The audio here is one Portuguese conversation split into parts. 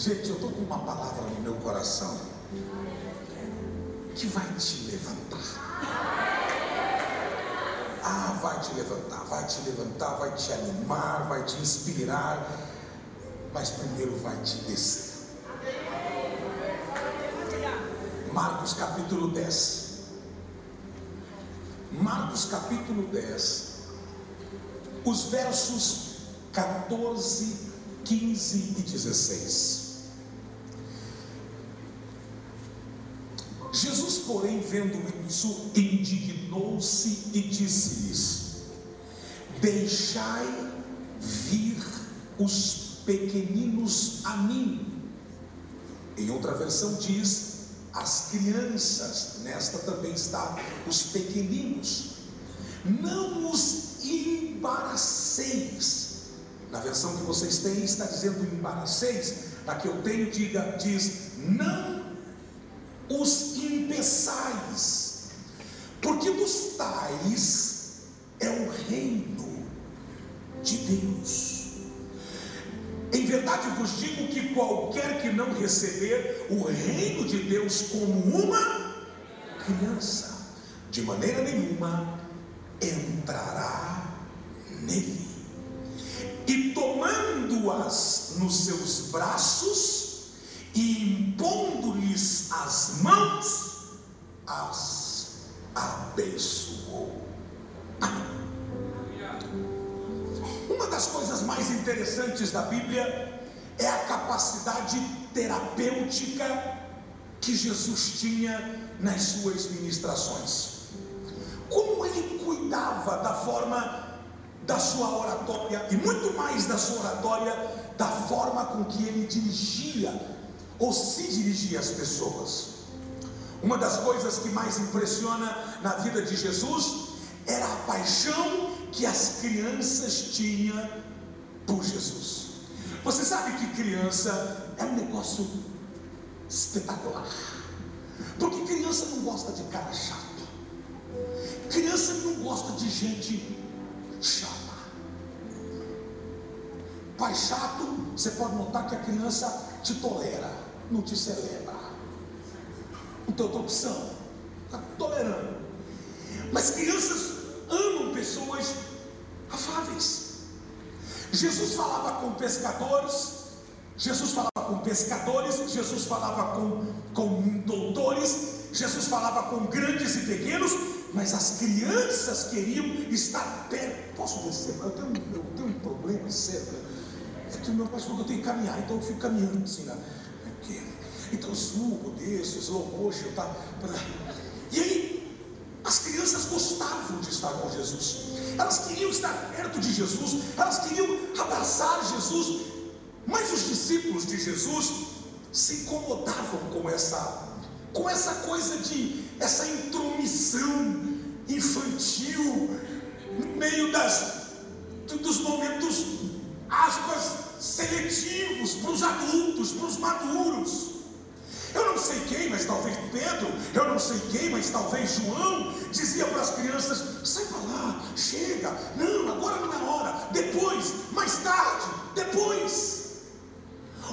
Gente, eu estou com uma palavra no meu coração que vai te levantar. Ah, vai te levantar, vai te levantar, vai te animar, vai te inspirar, mas primeiro vai te descer. Marcos capítulo 10. Marcos capítulo 10, os versos 14, 15 e 16. Jesus, porém, vendo isso, indignou-se e disse-lhes: Deixai vir os pequeninos a mim. Em outra versão diz: as crianças, nesta também está os pequeninos. Não os embaraceis. Na versão que vocês têm está dizendo embaraceis. Na que eu tenho diga, diz não os impeçais, porque dos tais é o reino de Deus. Em verdade vos digo que qualquer que não receber o reino de Deus como uma criança, de maneira nenhuma entrará nele. E tomando-as nos seus braços e impondo-lhes as mãos, as abençoou. Uma das coisas mais interessantes da Bíblia é a capacidade terapêutica que Jesus tinha nas suas ministrações. Como ele cuidava da forma da sua oratória e muito mais da sua oratória, da forma com que ele dirigia ou se dirigia às pessoas. Uma das coisas que mais impressiona na vida de Jesus era a paixão que as crianças tinham por Jesus. Você sabe que criança é um negócio espetacular. Porque criança não gosta de cara chato. Criança não gosta de gente chata. Pai chato, você pode notar que a criança te tolera, não te celebra. Não tem outra opção. Está tolerando. Mas crianças amam pessoas afáveis. Jesus falava com pescadores, Jesus falava com pescadores, Jesus falava com, com doutores, Jesus falava com grandes e pequenos, mas as crianças queriam estar perto. Posso descer? Eu tenho, eu tenho um problema sério. É que o meu que eu tenho que caminhar, então eu fico caminhando assim. Né? Então eu subo, desço, slow motion, tá? E aí as crianças gostavam de estar com Jesus, elas queriam estar perto de Jesus, elas queriam abraçar Jesus, mas os discípulos de Jesus se incomodavam com essa, com essa coisa de essa intromissão infantil no meio das, dos momentos, aspas, seletivos para os adultos, para os maduros. Eu não sei quem, mas talvez Pedro, eu não sei quem, mas talvez João, dizia para as crianças: sai para lá, chega, não, agora não é hora, depois, mais tarde, depois.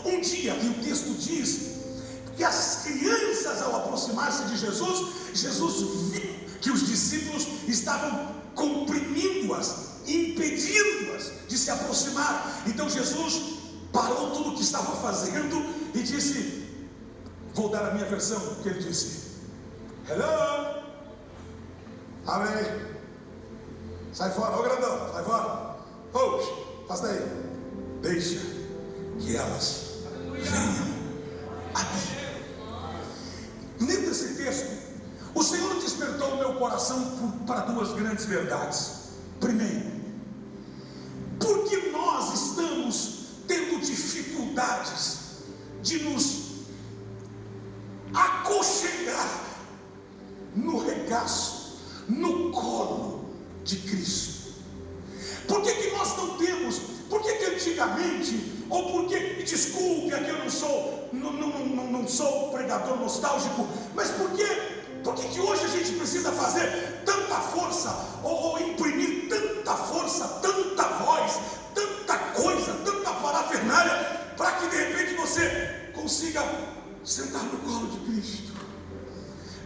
Um dia, e o texto diz que as crianças, ao aproximar-se de Jesus, Jesus viu que os discípulos estavam comprimindo-as, impedindo-as de se aproximar. Então Jesus parou tudo o que estava fazendo e disse: Vou dar a minha versão que ele disse. Hello? Amém. Sai fora, ô grandão, sai fora. Ô, faz daí. Deixa que elas venham a mim. Lendo esse texto, o Senhor despertou o meu coração para duas grandes verdades. Primeiro, porque nós estamos tendo dificuldades de nos aconchegar no regaço, no colo de Cristo. Por que, que nós não temos? Por que, que antigamente, ou porque, me desculpe, aqui eu não sou, não, não, não, não sou pregador nostálgico, mas por que, por que, que hoje a gente precisa fazer tanta força, ou, ou imprimir tanta força, tanta voz, tanta coisa, tanta parafernália, para que de repente você você consiga sentar no colo de Cristo,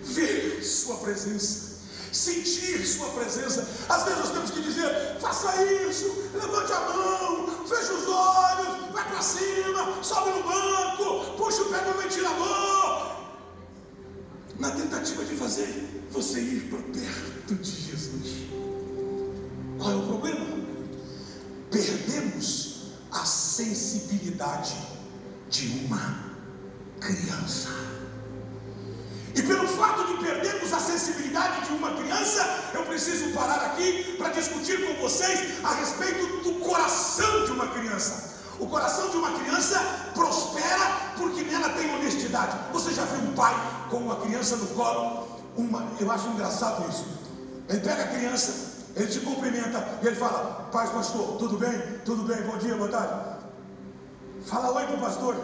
ver Sua presença, sentir Sua presença. Às vezes nós temos que dizer: faça isso, levante a mão, feche os olhos, vai para cima, sobe no banco, puxa o pé do ventilador. Na tentativa de fazer você ir para perto de Jesus. Qual é o problema? Perdemos a sensibilidade de uma criança. E pelo fato de perdermos a sensibilidade de uma criança, eu preciso parar aqui para discutir com vocês a respeito do coração de uma criança. O coração de uma criança prospera porque nela tem honestidade. Você já viu um pai com uma criança no colo? Uma, eu acho engraçado isso. Ele pega a criança, ele te cumprimenta e ele fala: Paz, pastor, tudo bem? Tudo bem, bom dia, boa tarde. Fala oi para o pastor.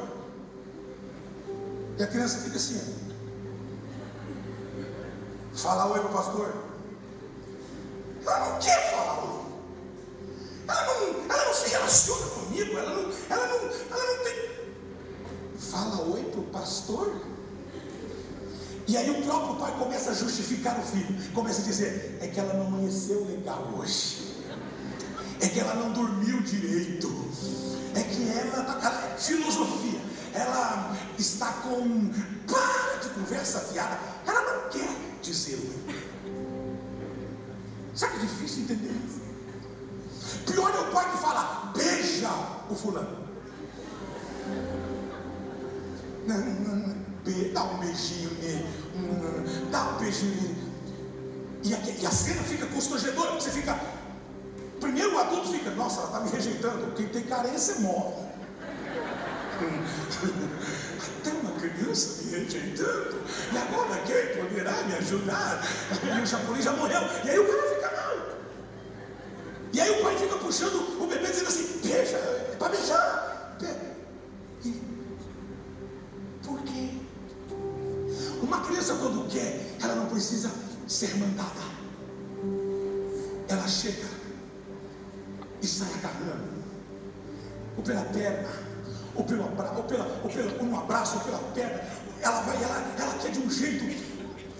E a criança fica assim. Fala oi para o pastor. Ela não quer falar oi. Ela não, ela não se relaciona comigo. Ela não, ela não, ela não tem. Fala oi para o pastor. E aí o próprio pai começa a justificar o filho, começa a dizer: é que ela não amanheceu legal hoje, é que ela não dormiu direito, é que ela está. Filosofia, ela está com. Para de conversa fiada, ela não quer dizer Sabe que é difícil entender isso? Pior é o pai que fala: beija o fulano. Não, não, não dá um beijinho nele, um, dá um beijinho nele. E a, cena fica constrangedora, porque você fica. Primeiro o adulto fica, nossa, ela está me rejeitando. Quem tem carência morre. Até uma criança me rejeitando. E agora quem poderá me ajudar? E o japonês já morreu. E aí o cara fica mal. E aí o pai fica puxando o bebê dizendo assim, beija, para beijar. Criança, quando quer, ela não precisa ser mandada. Ela chega e sai agarrando, ou pela perna, ou pelo abraço, ou, pela, ou pelo um abraço, ou pela perna. Ela vai, ela, ela quer de um jeito.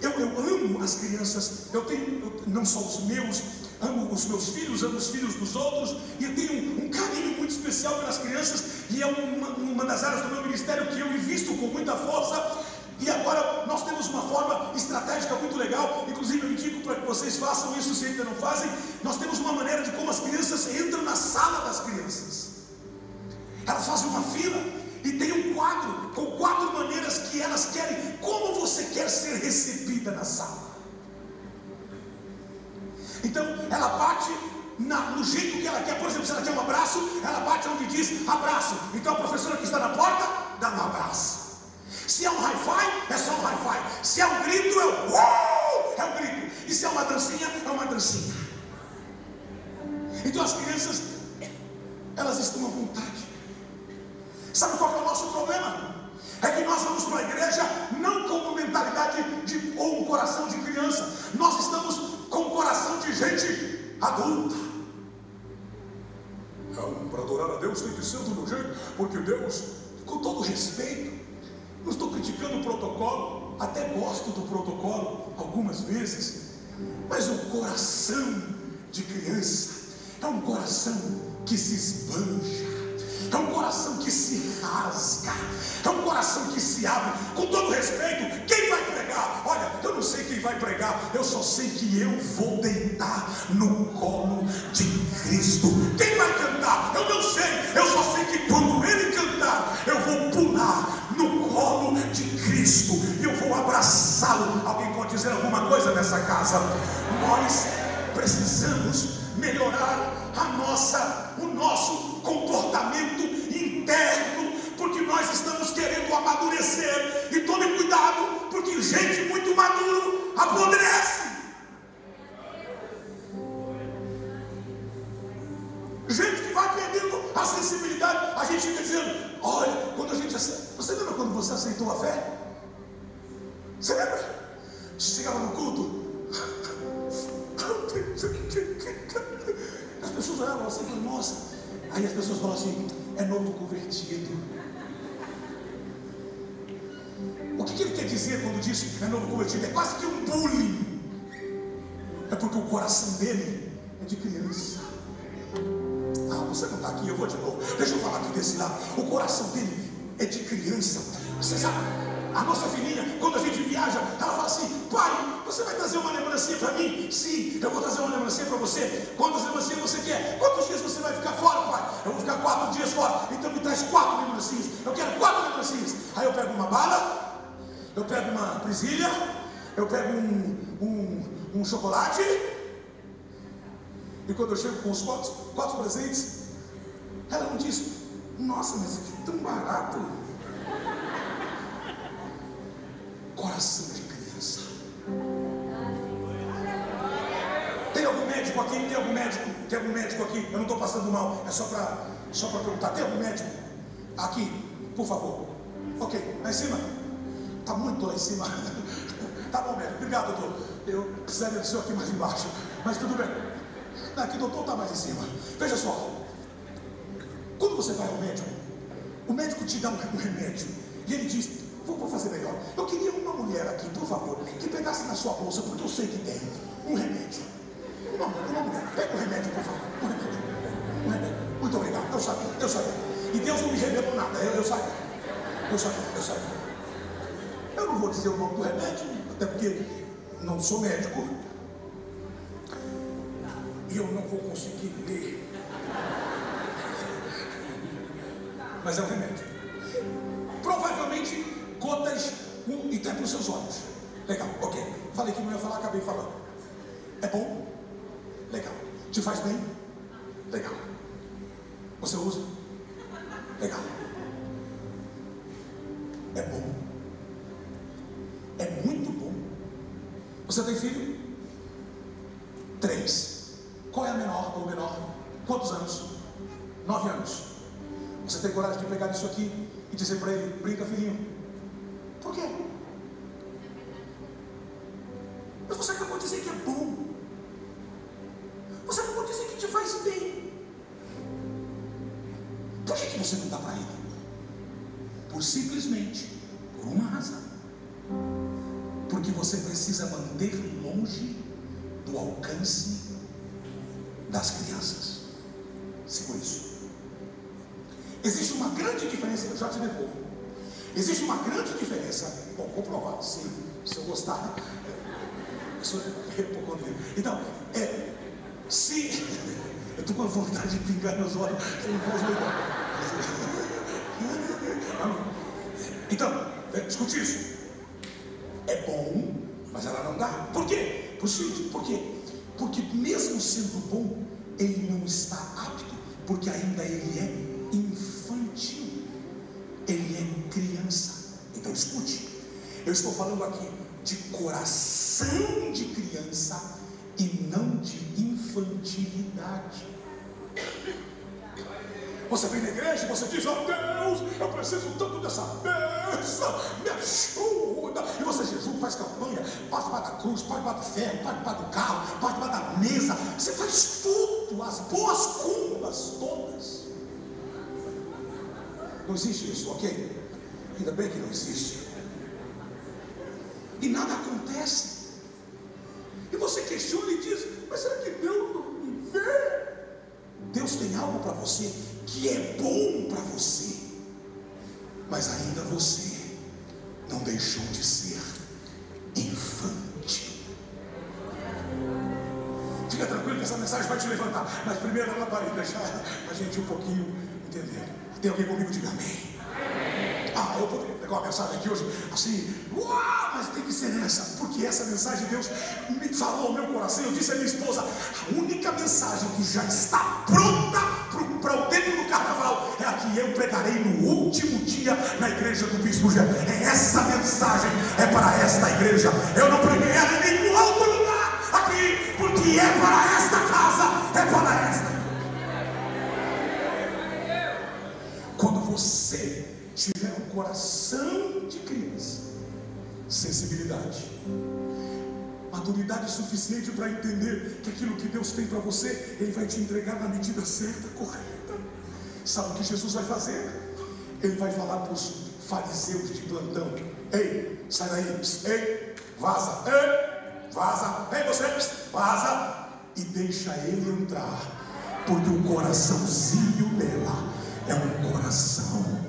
Eu, eu amo as crianças, eu tenho, eu, não só os meus, amo os meus filhos, amo os filhos dos outros, e eu tenho um carinho muito especial pelas crianças, e é uma, uma das áreas do meu ministério que eu invisto com muita força. E agora nós temos uma forma estratégica muito legal, inclusive eu indico para que vocês façam isso se ainda não fazem. Nós temos uma maneira de como as crianças entram na sala das crianças. Elas fazem uma fila e tem um quadro com quatro maneiras que elas querem, como você quer ser recebida na sala. Então ela bate na, no jeito que ela quer, por exemplo, se ela quer um abraço, ela bate onde diz abraço. Então a professora que está na porta dá um abraço. Se é um hi-fi, é só um hi-fi. Se é um grito, é um uou, é um grito. E se é uma dancinha, é uma dancinha. Então as crianças, elas estão à vontade. Sabe qual é o nosso problema? É que nós vamos para a igreja não com uma mentalidade de, ou um coração de criança. Nós estamos com um coração de gente adulta. Para adorar a Deus tem que ser do meu jeito, porque Deus, com todo respeito, não estou criticando o protocolo, até gosto do protocolo algumas vezes, mas o coração de criança é um coração que se esbanja, é um coração que se rasga, é um coração que se abre. Com todo respeito, quem vai pregar? Olha, eu não sei quem vai pregar, eu só sei que eu vou deitar no colo de Cristo. Quem vai cantar? Eu não sei, eu só sei que quando ele cantar, Cristo. Eu vou abraçá-lo. Alguém pode dizer alguma coisa nessa casa? Nós precisamos melhorar a nossa, o nosso comportamento interno, porque nós estamos querendo amadurecer. E tome cuidado, porque gente muito maduro apodrece. Gente que vai perdendo a sensibilidade, a gente fica dizendo, olha, quando a gente você lembra quando você aceitou a fé? Você chegava no culto. As pessoas olhavam assim nossa. Aí as pessoas falam assim, é novo convertido. O que, que ele quer dizer quando diz é novo convertido? É quase que um bullying. É porque o coração dele é de criança. Ah, você não está aqui, eu vou de novo. Deixa eu falar aqui desse lado. O coração dele é de criança. Você sabe, a nossa filhinha, quando a gente viaja, ela fala assim: pai, você vai trazer uma lembrancinha para mim? Sim, eu vou trazer uma lembrancinha para você. Quantas lembrancinhas você quer? Quantos dias você vai ficar fora, pai? Eu vou ficar quatro dias fora. Então me traz quatro lembrancinhas. Eu quero quatro lembrancinhas. Aí eu pego uma bala, eu pego uma presilha, eu pego um, um, um chocolate. E quando eu chego com os quatro, quatro presentes, ela não diz, nossa, mas é tão barato. Coração de criança. Tem algum médico aqui? Tem algum médico? Tem algum médico aqui? Eu não estou passando mal, é só para só perguntar. Tem algum médico? Aqui, por favor. Ok, lá em cima? Está muito lá em cima. tá bom, médico. Obrigado, doutor. Eu precisaria do senhor aqui mais embaixo. Mas tudo bem. Aqui, doutor, está mais em cima. Veja só. Quando você vai ao médico, o médico te dá um remédio e ele diz: vou, vou fazer melhor. Eu queria uma mulher aqui, por favor, que pegasse na sua bolsa, porque eu sei que tem um remédio. Uma, uma mulher, pega o remédio, por favor. Um remédio. Um remédio. Muito obrigado. Eu sabia, eu sabia. E Deus não me revelou nada, eu, eu sabia. Eu sabia, eu sabia. Eu não vou dizer o nome do remédio, até porque não sou médico. E eu não vou conseguir ler. Mas é um remédio. Provavelmente gotas um, e tem para os seus olhos. Legal, ok. Falei que não ia falar, acabei falando. É bom? Legal. Te faz bem? Legal. Você usa? Legal. É bom. É muito bom. Você tem filho? Três. Qual é a menor ou menor? Quantos anos? Nove anos. Você tem coragem de pegar isso aqui e dizer para ele: brinca, filhinho. Por quê? Mas você acabou de dizer que é bom. Você acabou de dizer que te faz bem. Por que, que você não dá para ele? Por simplesmente, por uma razão. Porque você precisa manter longe do alcance das crianças. Segura isso. Existe uma grande diferença, eu já te devolvo. Existe uma grande diferença. Bom, vou provar, se, eu gostar. Eu sou hipocondríaco. Então, é, se. Eu estou com vontade de pingar meus olhos. Então, escute isso. É bom, mas ela não dá. Por quê? Por seguinte, por quê? Porque mesmo sendo bom, ele não está apto, porque ainda ele é infantil. Ele é criança. Então escute. Eu estou falando aqui de coração de criança e não de infantilidade. Você vem na igreja e você diz, oh Deus, eu preciso tanto dessa bênção, me ajuda. E você jejum, faz campanha, passa debaixo da cruz, passa debaixo do ferro, passa debaixo do carro, passa debaixo da mesa. Você faz tudo, as boas cumbas todas. Não existe isso, ok? Ainda bem que não existe. E nada acontece. E você questiona e diz, mas será que Deus não me vê? Deus tem algo para você que é bom para você, mas ainda você não deixou de ser infante. Fica tranquilo que essa mensagem vai te levantar, mas primeiro ela vai deixar a gente um pouquinho entender. Tem alguém comigo? Diga amém. Ah, eu poderia pegar uma mensagem aqui hoje assim, uau, mas tem que ser essa, porque essa mensagem Deus me falou ao meu coração. Eu disse à minha esposa: a única mensagem que já está pronta para o tempo do carnaval é a que eu pregarei no último dia na igreja do Bispo Gé. É essa mensagem, é para esta igreja. Eu não preguei ela em nenhum outro lugar aqui, porque é para esta tiver um coração de criança, sensibilidade, maturidade suficiente para entender que aquilo que Deus tem para você, Ele vai te entregar na medida certa, correta. Sabe o que Jesus vai fazer? Ele vai falar para os fariseus de plantão. Ei, sai daí, ei, vaza, ei, vaza, ei você, vaza e deixa ele entrar, porque o coraçãozinho dela é um coração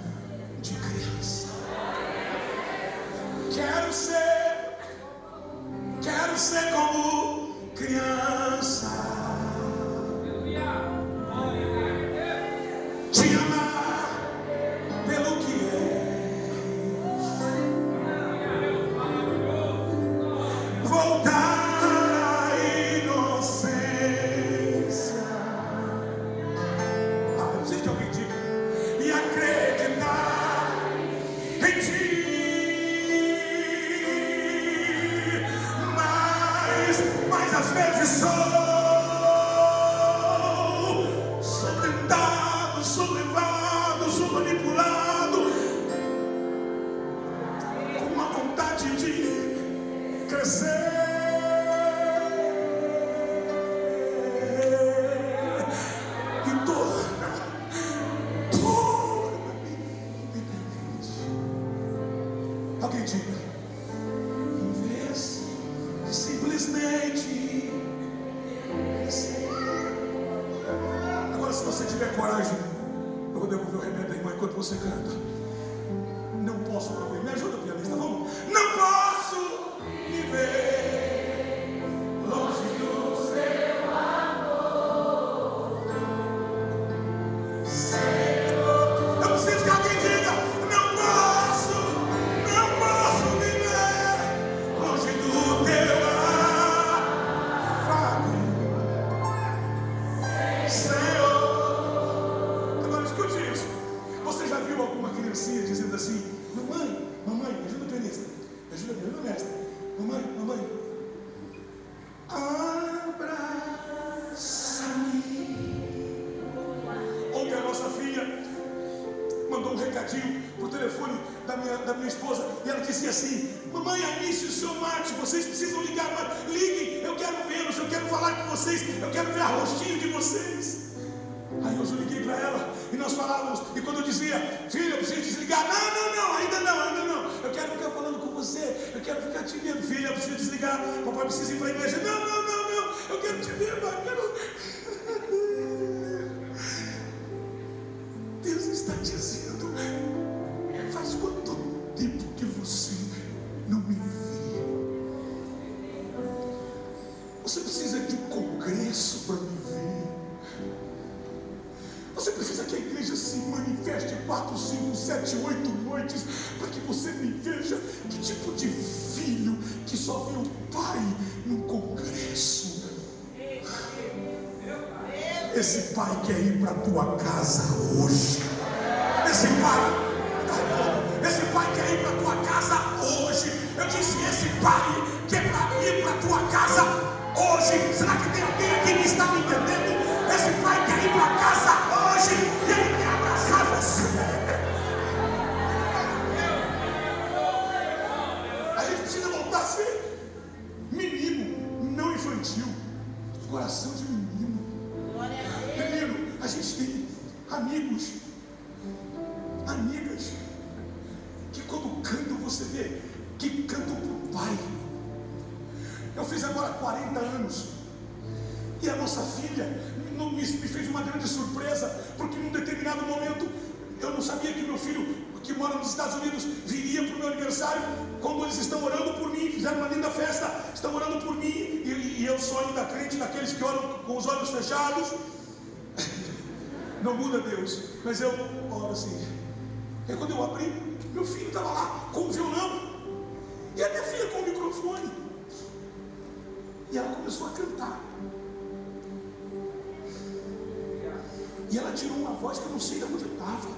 Quero ser, quero ser como criança. Te o pai no congresso. Esse pai quer ir para tua casa hoje. Esse pai, esse pai quer ir para tua casa hoje. Eu disse esse pai quer ir para tua casa hoje. Será que tem alguém aqui que está me entendendo? Esse pai quer ir para casa hoje amigos, amigas, que quando cantam você vê que cantam para o pai. Eu fiz agora 40 anos. E a nossa filha me fez uma grande surpresa, porque num determinado momento eu não sabia que meu filho, que mora nos Estados Unidos, viria para o meu aniversário. Quando eles estão orando por mim, fizeram uma linda festa, estão orando por mim, e, e eu sou ainda crente daqueles que oram com os olhos fechados. Não muda Deus, mas eu oro assim. E quando eu abri, meu filho estava lá com o violão, e a minha filha com o microfone. E ela começou a cantar. E ela tirou uma voz que eu não sei de onde estava.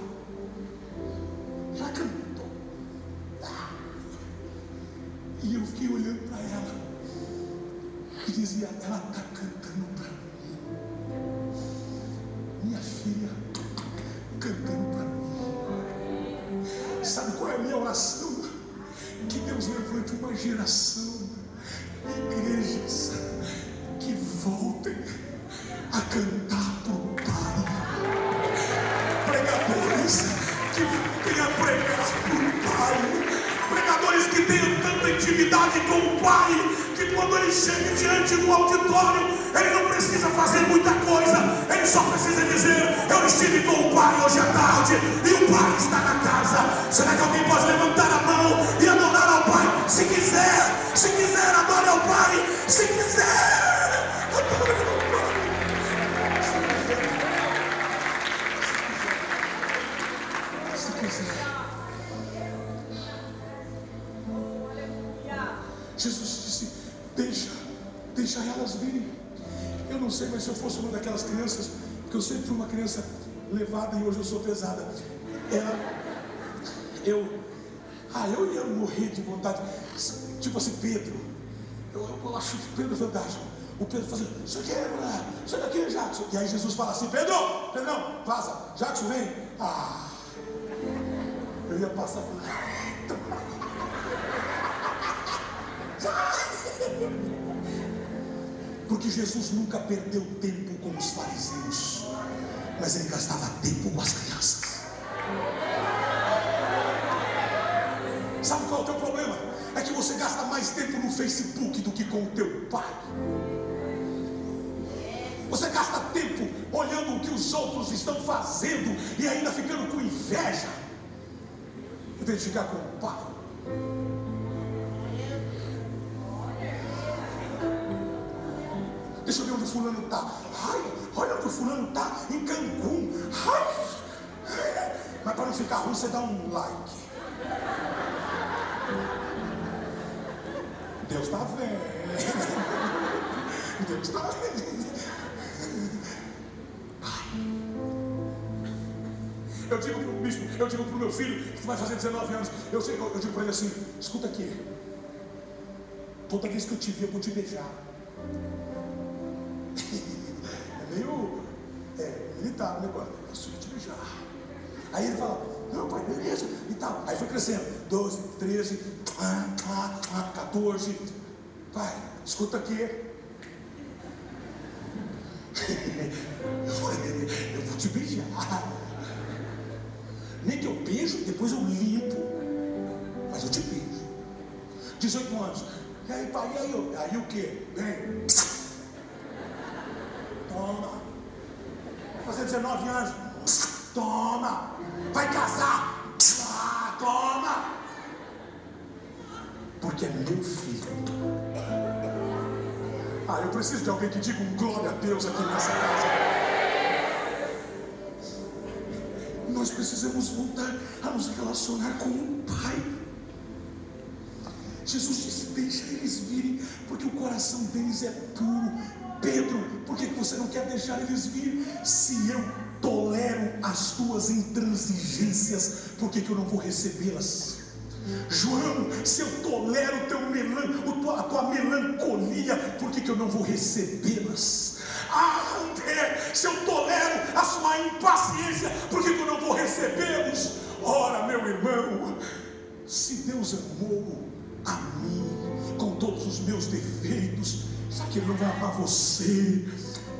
Ela cantou. E eu fiquei olhando para ela. E dizia, ela geração igrejas que voltem a cantar o Pai. Pregadores que voltem a pregar para o intimidade com o Pai, que quando ele chega diante do auditório, ele não precisa fazer muita coisa, ele só precisa dizer: Eu estive com o Pai hoje à tarde, e o Pai está na casa. Será que alguém pode levantar a mão e Pai? Se quiser, se quiser, adore ao Pai, se quiser, adore ao Pai. Jesus disse: Deixa, deixa elas virem. Eu não sei, mas se eu fosse uma daquelas crianças, porque eu sempre fui uma criança levada e hoje eu sou pesada. Ela, eu, ah, eu ia morrer de vontade. Tipo assim, Pedro. Eu, eu acho que Pedro é fantástico. O Pedro fazia, isso aqui é mulher, isso daqui é Jackson. E aí Jesus fala assim, Pedro, Pedro não, vaza, Jackson vem. Ah, eu ia passar por. Porque Jesus nunca perdeu tempo com os fariseus, mas ele gastava tempo com as crianças. Com o teu pai. Você gasta tempo olhando o que os outros estão fazendo e ainda ficando com inveja, em vez de ficar com o pai. Deixa eu ver onde o fulano está. Ai, olha onde o fulano está, em Cancún. Ai. Mas para não ficar ruim, você dá um like. Deus está vendo. Deus está vendo. Eu digo para o bispo, eu digo para o meu filho, que vai fazer 19 anos, eu, eu, eu digo para ele assim, escuta aqui. Toda vez que eu te ver, eu vou te beijar. É meio é, militar o negócio. Eu sou te beijar. Aí ele fala, não, pai, beleza, e tal. Aí foi crescendo. 12, 13, ah, ah, ah, 14. Pai, escuta aqui. eu vou te beijar. Nem que eu beijo, depois eu limpo. Mas eu te beijo. 18 anos. E aí, pai, e aí? Aí o quê? Vem. Toma. Fazer 19 anos. Toma. Vai casar. Ah, toma. Porque é meu filho. Ah, eu preciso de alguém que diga um glória a Deus aqui nessa casa. Nós precisamos voltar a nos relacionar com o Pai. Jesus disse: Deixa eles virem, porque o coração deles é puro, Pedro, por que você não quer deixar eles vir? Se eu tolero as tuas intransigências, por que, que eu não vou recebê-las? João, se eu tolero teu melan, a tua melancolia, por que, que eu não vou recebê-las? Ah, André, se eu tolero a sua impaciência, por que, que eu não vou recebê-los? Ora, meu irmão, se Deus amou a mim com todos os meus defeitos, só que Ele não vai amar você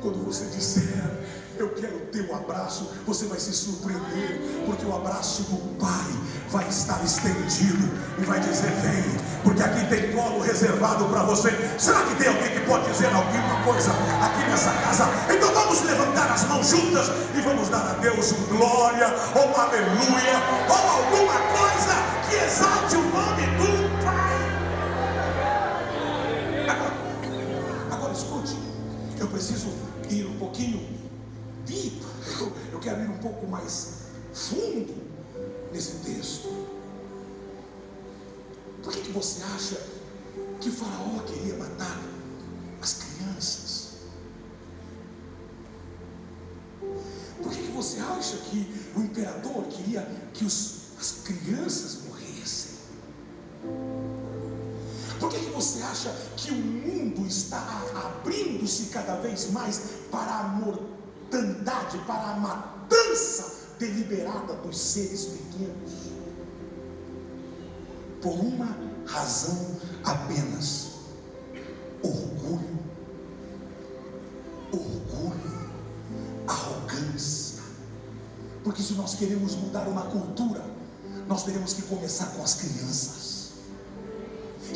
quando você disser eu quero o teu abraço, você vai se surpreender, porque o abraço do Pai vai estar estendido e vai dizer: Vem, porque aqui tem colo reservado para você. Será que tem alguém que pode dizer alguma coisa aqui nessa casa? Então vamos levantar as mãos juntas e vamos dar a Deus um glória, ou um aleluia, ou alguma coisa que exalte o nome do Pai. Agora, agora escute, eu preciso ir um pouquinho deep, eu, quero ir um pouco mais fundo nesse texto. Por que, que você acha que faraó queria matar as crianças? Por que, que você acha que o imperador queria que os, as crianças morressem? Por que, que você acha que o mundo está abrindo-se cada vez mais para a mortalidade? Mortandade, para a matança deliberada dos seres pequenos. Por uma razão apenas: orgulho, orgulho, arrogância. Porque se nós queremos mudar uma cultura, nós teremos que começar com as crianças.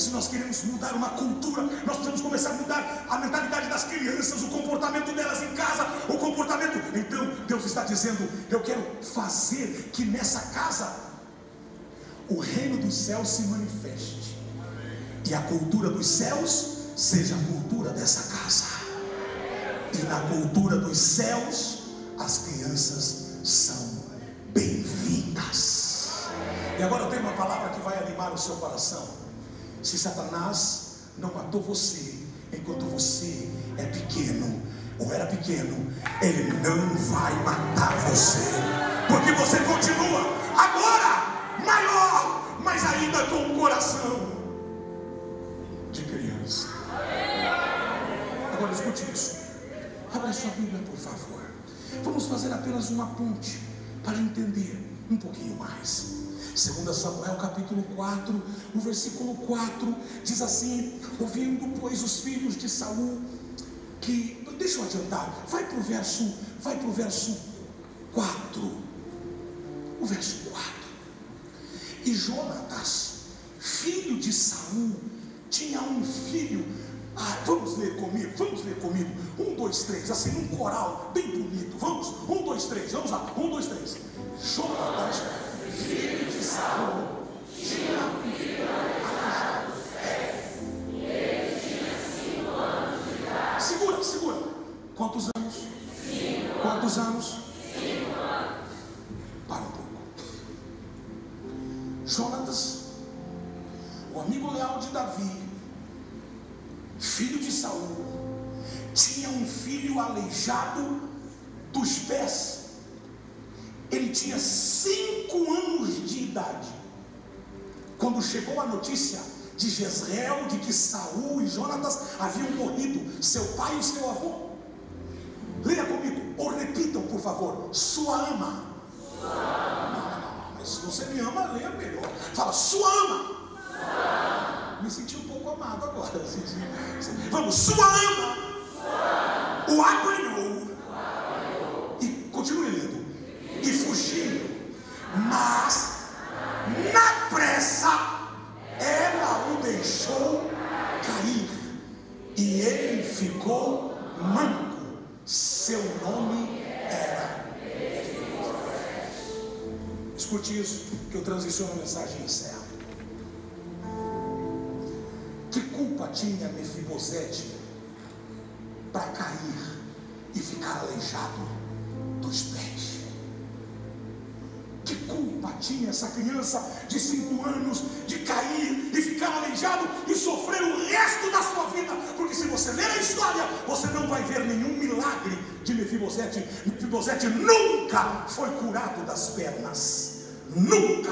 Se nós queremos mudar uma cultura, nós precisamos começar a mudar a mentalidade das crianças, o comportamento delas em casa, o comportamento. Então, Deus está dizendo: Eu quero fazer que nessa casa o reino dos céus se manifeste e a cultura dos céus seja a cultura dessa casa. E na cultura dos céus, as crianças são bem-vindas. E agora eu tenho uma palavra que vai animar o seu coração. Se Satanás não matou você enquanto você é pequeno, ou era pequeno, ele não vai matar você, porque você continua agora maior, mas ainda com o coração de criança. Agora escute isso. Abra sua Bíblia, por favor. Vamos fazer apenas uma ponte para entender um pouquinho mais. 2 Samuel capítulo 4, o versículo 4 diz assim: Ouvindo, pois, os filhos de Saul, que. Deixa eu adiantar, vai para o verso, vai para o verso 4. O verso 4. E Jonatas, filho de Saul, tinha um filho. Ah, vamos ler comigo, vamos ler comigo. Um, dois, três, assim, um coral bem bonito. Vamos, um, dois, três, vamos lá. Um, dois, três. Jonatas Segura, segura. Quantos anos? Quantos anos? Chegou a notícia de Jezreel de que Saul e Jonatas haviam morrido, seu pai e seu avô. Leia comigo, ou repitam, por favor, sua ama. Sua ama. Não, não, não, mas se você me ama, leia melhor. Fala, sua ama. Sua. Me senti um pouco amado agora. Vamos, sua ama. Sua. O apanhou. Isso, que eu transiciono a mensagem em encerro. Que culpa tinha Mefibosete para cair e ficar aleijado dos pés? Que culpa tinha essa criança de cinco anos de cair e ficar aleijado e sofrer o resto da sua vida? Porque se você ler a história, você não vai ver nenhum milagre de Mefibosete. Mefibosete nunca foi curado das pernas. Nunca.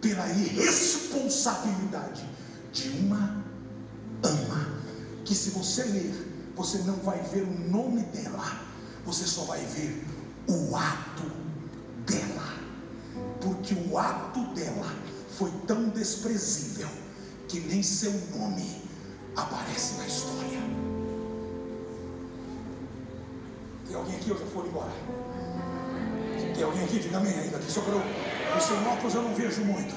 Pela irresponsabilidade de uma ama. Que se você ler, você não vai ver o nome dela. Você só vai ver o ato dela, porque o ato dela foi tão desprezível que nem seu nome aparece na história. Tem alguém aqui ou já foi embora? Tem alguém aqui? Diga amém ainda. Sobrou. O seu óculos eu não vejo muito.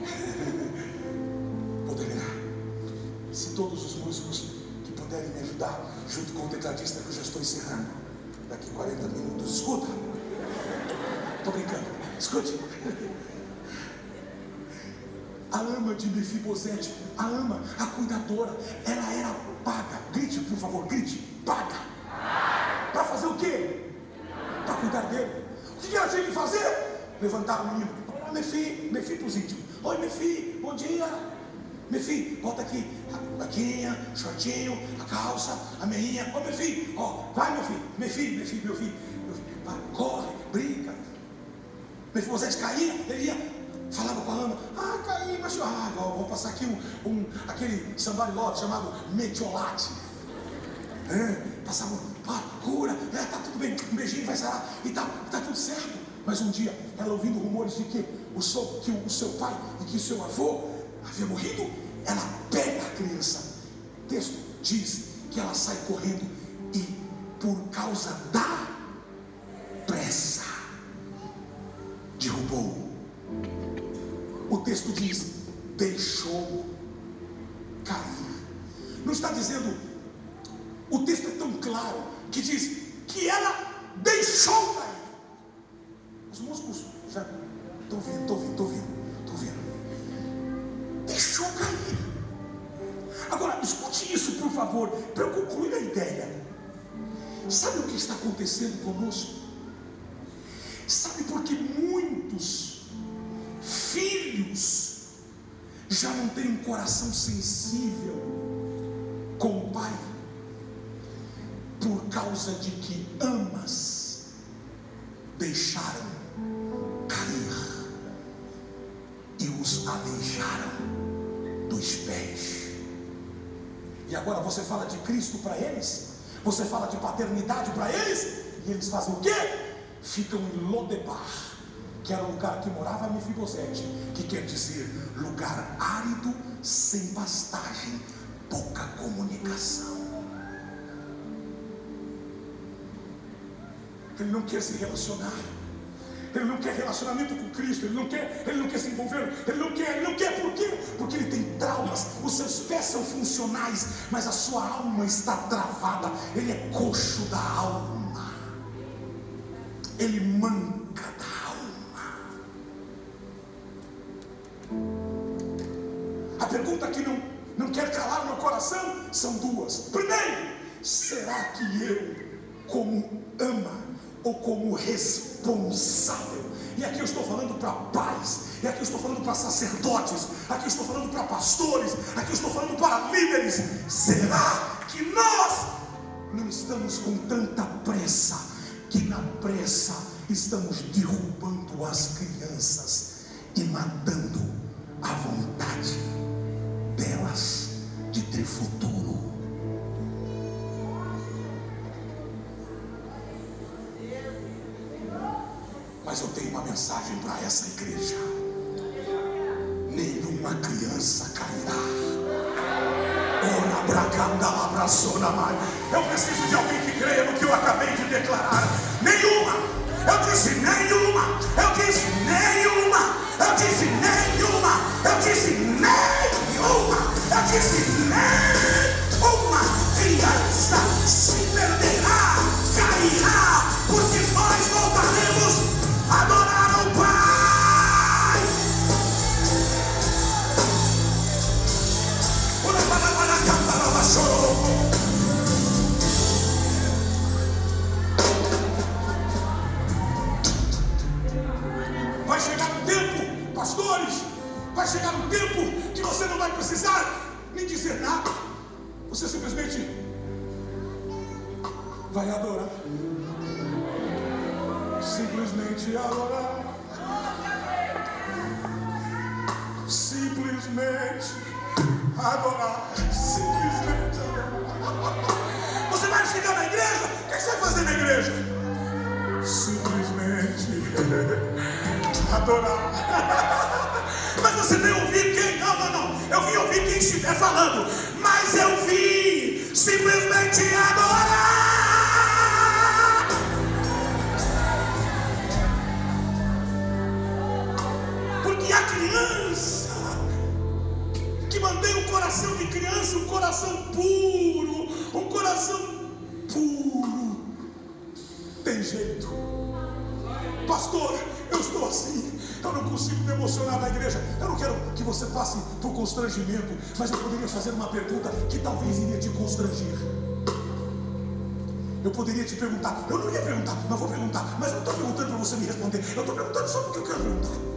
Vou terminar. Se todos os músicos que puderem me ajudar, junto com o tecladista que eu já estou encerrando, daqui 40 minutos, escuta. Estou brincando. Escute. A ama de Mefibosete, a ama, a cuidadora, ela era paga. Grite, por favor, grite. Paga. Para fazer o quê? Para cuidar dele. O tinha que fazer? Levantar o menino. Olá, Mefi, Mefi para os íntimos. Oi, Mefi, bom dia. Mefi, bota aqui a baquinha, shortinho, a calça, a meinha. Ô, Mefi, ó, vai, meu filho. Mefi, Mefi, meu filho. Meu filho. Vai, corre, brinca, Mefibosete caía, ele ia, falava com a ama, ah, caí, mas ah, vou passar aqui um, um aquele sambarilote chamado metiolate. É, passava, ah, cura, é, tá tudo bem, um beijinho vai sarar e tá, tá tudo certo. Mas um dia, ela ouvindo rumores de que o seu, que o seu pai e que o seu avô havia morrido, ela pega a criança. O texto diz que ela sai correndo e por causa da pressa derrubou. O texto diz deixou cair. Não está dizendo, o texto é tão claro que diz coração sensível com o Pai? Por causa de que amas deixaram cair e os aleijaram dos pés. E agora você fala de Cristo para eles? Você fala de paternidade para eles? E eles fazem o quê? Ficam em Lodebar, que era o lugar que morava Mefibosete, que quer dizer lugar árido, sem pastagem, pouca comunicação. Ele não quer se relacionar. Ele não quer relacionamento com Cristo, ele não quer, ele não quer se envolver, ele não quer, ele não quer por quê? Porque ele tem traumas, os seus pés são funcionais, mas a sua alma está travada, ele é coxo da alma. Ele manca da alma. Quer calar meu coração são duas. Primeiro, será que eu, como ama, ou como responsável. E aqui eu estou falando para pais, e aqui eu estou falando para sacerdotes, aqui eu estou falando para pastores, aqui eu estou falando para líderes. Será que nós não estamos com tanta pressa que na pressa estamos derrubando as crianças e matando a vontade delas de ter futuro? Mas eu tenho uma mensagem para essa igreja: nenhuma criança cairá. Ora, mãe. Eu preciso de alguém que creia no que eu acabei de declarar. Nenhuma. Eu disse nenhuma. Eu disse nenhuma. Eu disse nenhuma. Eu disse nenhuma. Eu disse criança, que mantém um coração de criança, um coração puro, um coração puro, tem jeito. Pastor, eu estou assim, eu não consigo me emocionar na igreja. Eu não quero que você passe por constrangimento, mas eu poderia fazer uma pergunta que talvez iria te constranger. Eu poderia te perguntar, eu não ia perguntar, mas vou perguntar, mas eu não estou perguntando para você me responder, eu estou perguntando só porque eu quero perguntar.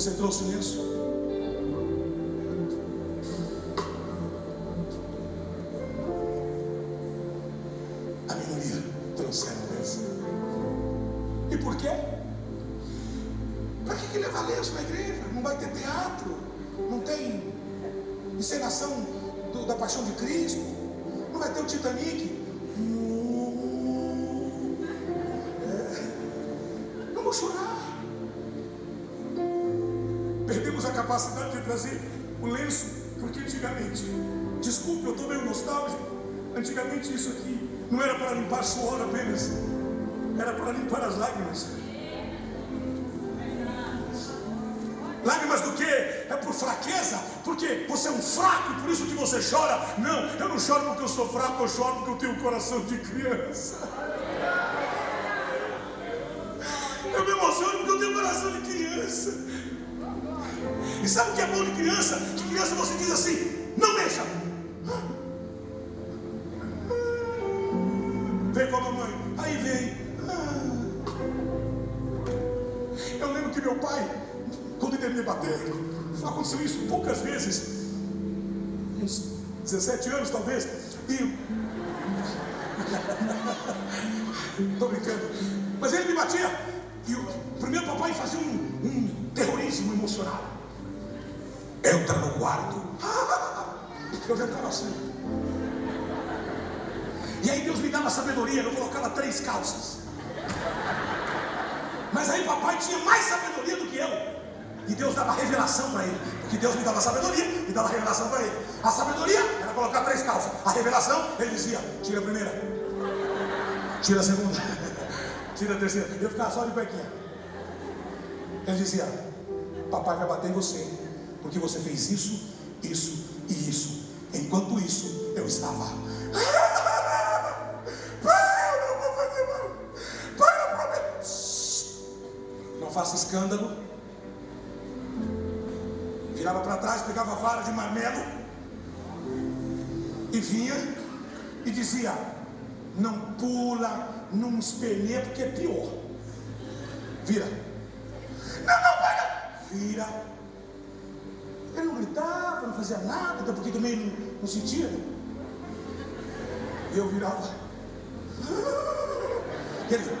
Você trouxe isso? A minoria trouxeram lenço. E por quê? Para que, que levar lenço na igreja? Não vai ter teatro, não tem encenação da paixão de Cristo, não vai ter o Titanic. Chorar perdemos a capacidade de trazer o lenço, porque antigamente, desculpe, eu estou meio nostálgico, antigamente isso aqui não era para limpar suor apenas, era para limpar as lágrimas. Lágrimas do que? É por fraqueza? Porque você é um fraco e por isso que você chora? Não, eu não choro porque eu sou fraco, eu choro porque eu tenho um coração de criança. Criança. E sabe o que é bom de criança? De criança você diz assim: não mexa. Vem com a mamãe. Aí vem. Eu lembro que meu pai quando ele me bater. Aconteceu isso poucas vezes, uns 17 anos talvez, e. Estou brincando. Mas ele me batia, e o primeiro papai fazia um, um terrorismo emocional. Entra no quarto. Eu já estava assim. E aí Deus me dava sabedoria, eu colocava três calças. Mas aí papai tinha mais sabedoria do que eu. E Deus dava revelação para ele. Porque Deus me dava sabedoria e dava revelação para ele. A sabedoria era colocar três calças. A revelação, ele dizia: tira a primeira, tira a segunda, tira a terceira. Eu ficava só de cuequinha. Ele dizia: Papai vai bater em você. Porque você fez isso, isso e isso. Enquanto isso, eu estava. Eu não vou fazer mal. Prometo. Não faça escândalo virava para trás, pegava vara de marmelo e vinha e dizia: Não pula num espelho porque é pior. Vira. Não, não, pega. Vira. Ele não gritava, não fazia nada, até porque também não, não sentia. Eu virava.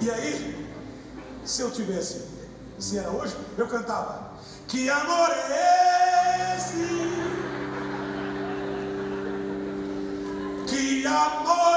E ele tivesse, se era hoje, eu cantava. Que amor é esse? Que amor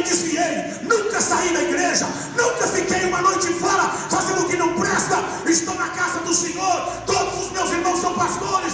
me desviei, nunca saí da igreja, nunca fiquei uma noite fora fazendo o que não presta. Estou na casa do Senhor, todos os meus irmãos são pastores.